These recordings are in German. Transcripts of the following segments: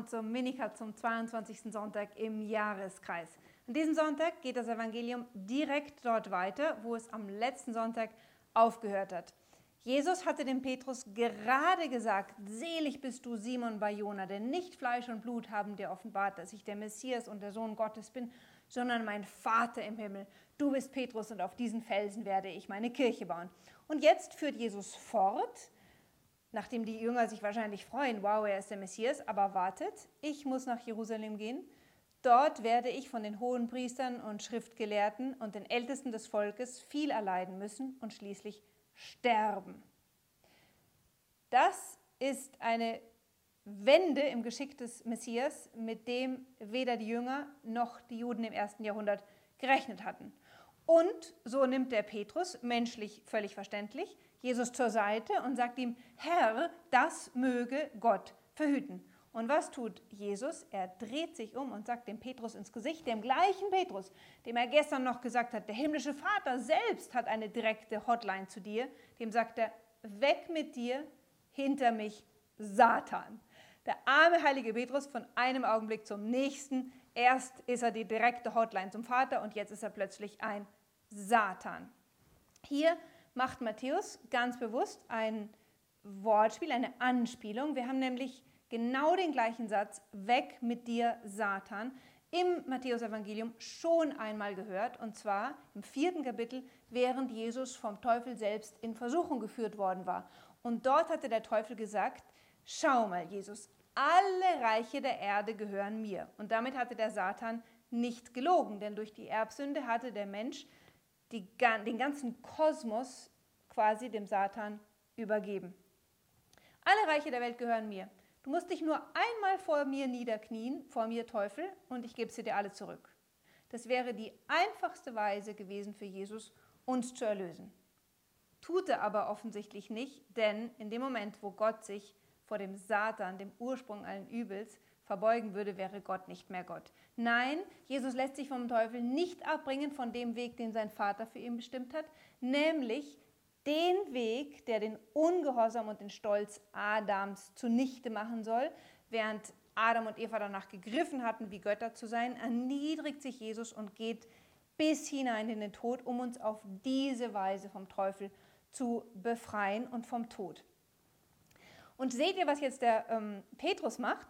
und zum Minikat zum 22. Sonntag im Jahreskreis. An diesem Sonntag geht das Evangelium direkt dort weiter, wo es am letzten Sonntag aufgehört hat. Jesus hatte dem Petrus gerade gesagt, selig bist du Simon Bayona, denn nicht Fleisch und Blut haben dir offenbart, dass ich der Messias und der Sohn Gottes bin, sondern mein Vater im Himmel. Du bist Petrus und auf diesen Felsen werde ich meine Kirche bauen. Und jetzt führt Jesus fort, nachdem die Jünger sich wahrscheinlich freuen, wow, er ist der Messias, aber wartet, ich muss nach Jerusalem gehen. Dort werde ich von den hohen Priestern und Schriftgelehrten und den Ältesten des Volkes viel erleiden müssen und schließlich sterben. Das ist eine Wende im Geschick des Messias, mit dem weder die Jünger noch die Juden im ersten Jahrhundert gerechnet hatten. Und so nimmt der Petrus, menschlich völlig verständlich, Jesus zur Seite und sagt ihm, Herr, das möge Gott verhüten. Und was tut Jesus? Er dreht sich um und sagt dem Petrus ins Gesicht, dem gleichen Petrus, dem er gestern noch gesagt hat, der himmlische Vater selbst hat eine direkte Hotline zu dir, dem sagt er, weg mit dir, hinter mich, Satan. Der arme heilige Petrus von einem Augenblick zum nächsten, erst ist er die direkte Hotline zum Vater und jetzt ist er plötzlich ein Satan. Hier macht Matthäus ganz bewusst ein Wortspiel, eine Anspielung. Wir haben nämlich genau den gleichen Satz, weg mit dir, Satan, im Matthäusevangelium schon einmal gehört, und zwar im vierten Kapitel, während Jesus vom Teufel selbst in Versuchung geführt worden war. Und dort hatte der Teufel gesagt, schau mal, Jesus, alle Reiche der Erde gehören mir. Und damit hatte der Satan nicht gelogen, denn durch die Erbsünde hatte der Mensch die, den ganzen Kosmos quasi dem Satan übergeben. Alle Reiche der Welt gehören mir. Du musst dich nur einmal vor mir niederknien, vor mir Teufel, und ich gebe sie dir alle zurück. Das wäre die einfachste Weise gewesen für Jesus, uns zu erlösen. Tut er aber offensichtlich nicht, denn in dem Moment, wo Gott sich vor dem Satan, dem Ursprung allen Übels, verbeugen würde, wäre Gott nicht mehr Gott. Nein, Jesus lässt sich vom Teufel nicht abbringen von dem Weg, den sein Vater für ihn bestimmt hat, nämlich den Weg, der den Ungehorsam und den Stolz Adams zunichte machen soll, während Adam und Eva danach gegriffen hatten, wie Götter zu sein, erniedrigt sich Jesus und geht bis hinein in den Tod, um uns auf diese Weise vom Teufel zu befreien und vom Tod. Und seht ihr, was jetzt der ähm, Petrus macht?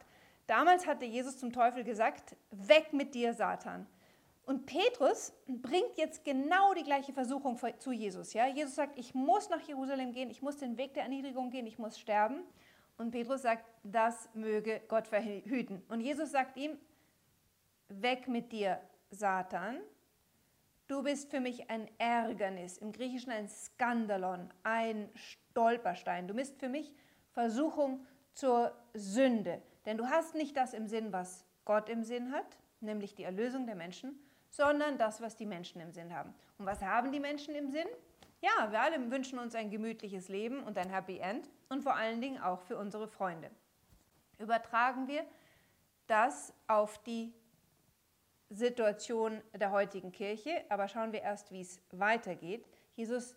Damals hatte Jesus zum Teufel gesagt, weg mit dir, Satan. Und Petrus bringt jetzt genau die gleiche Versuchung zu Jesus. Ja? Jesus sagt, ich muss nach Jerusalem gehen, ich muss den Weg der Erniedrigung gehen, ich muss sterben. Und Petrus sagt, das möge Gott verhüten. Und Jesus sagt ihm, weg mit dir, Satan. Du bist für mich ein Ärgernis, im Griechischen ein Skandalon, ein Stolperstein. Du bist für mich Versuchung zur Sünde. Denn du hast nicht das im Sinn, was Gott im Sinn hat, nämlich die Erlösung der Menschen, sondern das, was die Menschen im Sinn haben. Und was haben die Menschen im Sinn? Ja, wir alle wünschen uns ein gemütliches Leben und ein Happy End und vor allen Dingen auch für unsere Freunde. Übertragen wir das auf die Situation der heutigen Kirche, aber schauen wir erst, wie es weitergeht. Jesus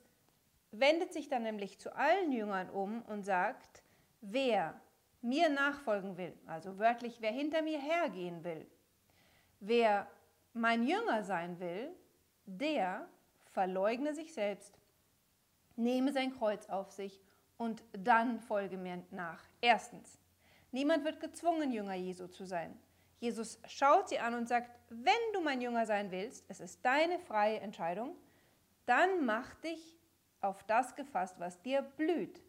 wendet sich dann nämlich zu allen Jüngern um und sagt, wer mir nachfolgen will, also wörtlich, wer hinter mir hergehen will, wer mein Jünger sein will, der verleugne sich selbst, nehme sein Kreuz auf sich und dann folge mir nach. Erstens, niemand wird gezwungen, Jünger Jesu zu sein. Jesus schaut sie an und sagt, wenn du mein Jünger sein willst, es ist deine freie Entscheidung, dann mach dich auf das gefasst, was dir blüht.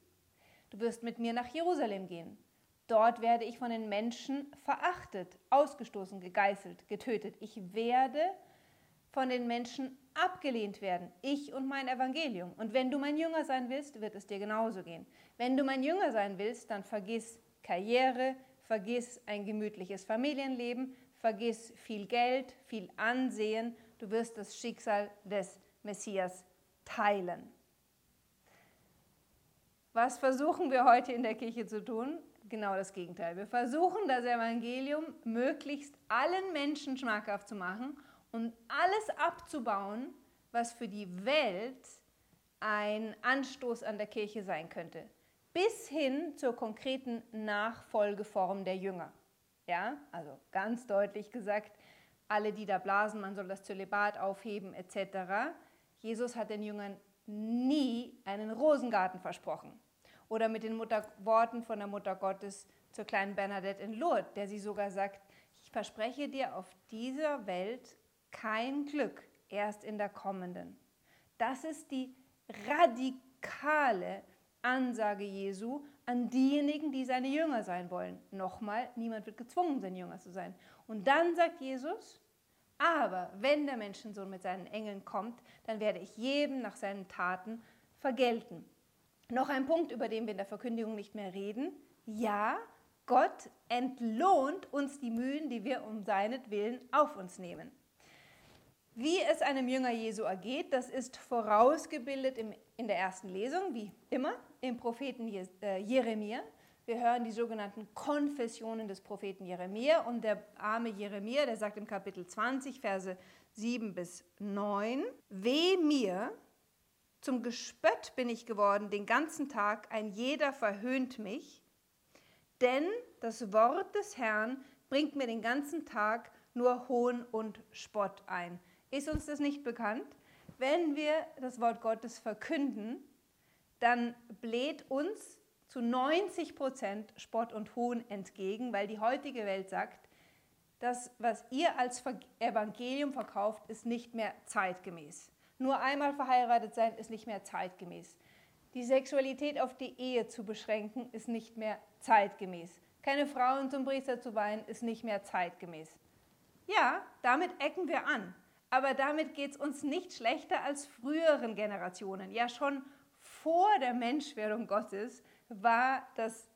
Du wirst mit mir nach Jerusalem gehen. Dort werde ich von den Menschen verachtet, ausgestoßen, gegeißelt, getötet. Ich werde von den Menschen abgelehnt werden, ich und mein Evangelium. Und wenn du mein Jünger sein willst, wird es dir genauso gehen. Wenn du mein Jünger sein willst, dann vergiss Karriere, vergiss ein gemütliches Familienleben, vergiss viel Geld, viel Ansehen. Du wirst das Schicksal des Messias teilen. Was versuchen wir heute in der Kirche zu tun? Genau das Gegenteil. Wir versuchen das Evangelium möglichst allen Menschen schmackhaft zu machen und alles abzubauen, was für die Welt ein Anstoß an der Kirche sein könnte, bis hin zur konkreten Nachfolgeform der Jünger. Ja, also ganz deutlich gesagt, alle, die da blasen, man soll das Zölibat aufheben etc. Jesus hat den Jüngern nie einen Rosengarten versprochen. Oder mit den Mutter Worten von der Mutter Gottes zur kleinen Bernadette in Lourdes, der sie sogar sagt, ich verspreche dir auf dieser Welt kein Glück, erst in der kommenden. Das ist die radikale Ansage Jesu an diejenigen, die seine Jünger sein wollen. Nochmal, niemand wird gezwungen, sein Jünger zu sein. Und dann sagt Jesus, aber wenn der Menschensohn mit seinen Engeln kommt, dann werde ich jedem nach seinen Taten vergelten. Noch ein Punkt, über den wir in der Verkündigung nicht mehr reden. Ja, Gott entlohnt uns die Mühen, die wir um seinetwillen auf uns nehmen. Wie es einem Jünger Jesu ergeht, das ist vorausgebildet in der ersten Lesung, wie immer, im Propheten äh, Jeremia. Wir hören die sogenannten Konfessionen des Propheten Jeremia und der arme Jeremia, der sagt im Kapitel 20, Verse 7 bis 9, Weh mir, zum Gespött bin ich geworden den ganzen Tag, ein jeder verhöhnt mich, denn das Wort des Herrn bringt mir den ganzen Tag nur Hohn und Spott ein. Ist uns das nicht bekannt? Wenn wir das Wort Gottes verkünden, dann bläht uns zu 90 Prozent Spott und Hohn entgegen, weil die heutige Welt sagt, das, was ihr als Evangelium verkauft, ist nicht mehr zeitgemäß. Nur einmal verheiratet sein ist nicht mehr zeitgemäß. Die Sexualität auf die Ehe zu beschränken ist nicht mehr zeitgemäß. Keine Frauen zum Priester zu weihen ist nicht mehr zeitgemäß. Ja, damit ecken wir an aber damit geht es uns nicht schlechter als früheren Generationen. Ja, schon vor der Menschwerdung Gottes war das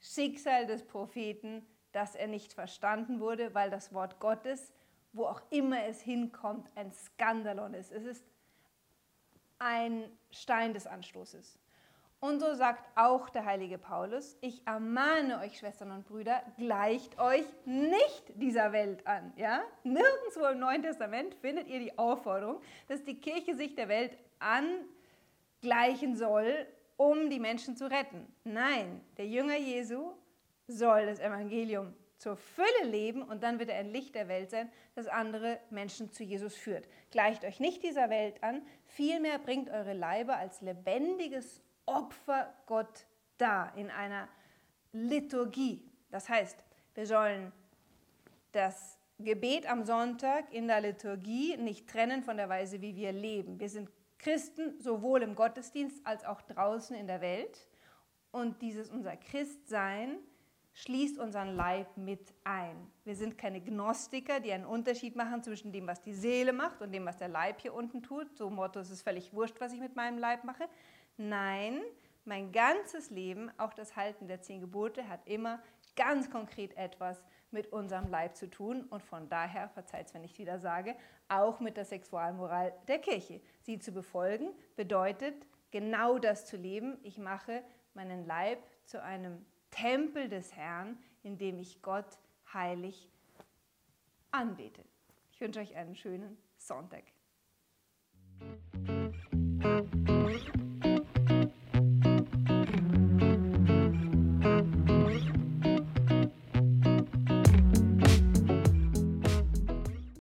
Schicksal des Propheten, dass er nicht verstanden wurde, weil das Wort Gottes, wo auch immer es hinkommt, ein Skandalon ist. Es ist ein Stein des Anstoßes. Und so sagt auch der heilige Paulus, ich ermahne euch, Schwestern und Brüder, gleicht euch nicht dieser Welt an. Ja? Nirgendwo im Neuen Testament findet ihr die Aufforderung, dass die Kirche sich der Welt angleichen soll, um die Menschen zu retten. Nein, der Jünger Jesu soll das Evangelium zur Fülle leben und dann wird er ein Licht der Welt sein, das andere Menschen zu Jesus führt. Gleicht euch nicht dieser Welt an, vielmehr bringt eure Leiber als lebendiges Opfer Gott dar in einer Liturgie. Das heißt, wir sollen das Gebet am Sonntag in der Liturgie nicht trennen von der Weise, wie wir leben. Wir sind Christen sowohl im Gottesdienst als auch draußen in der Welt. Und dieses unser Christsein schließt unseren Leib mit ein. Wir sind keine Gnostiker, die einen Unterschied machen zwischen dem, was die Seele macht und dem, was der Leib hier unten tut. So Motto, es ist völlig wurscht, was ich mit meinem Leib mache. Nein, mein ganzes Leben, auch das Halten der zehn Gebote, hat immer ganz konkret etwas mit unserem Leib zu tun und von daher, verzeiht es, wenn ich wieder sage, auch mit der Sexualmoral der Kirche. Sie zu befolgen bedeutet genau das zu leben. Ich mache meinen Leib zu einem Tempel des Herrn, in dem ich Gott heilig anbete. Ich wünsche euch einen schönen Sonntag.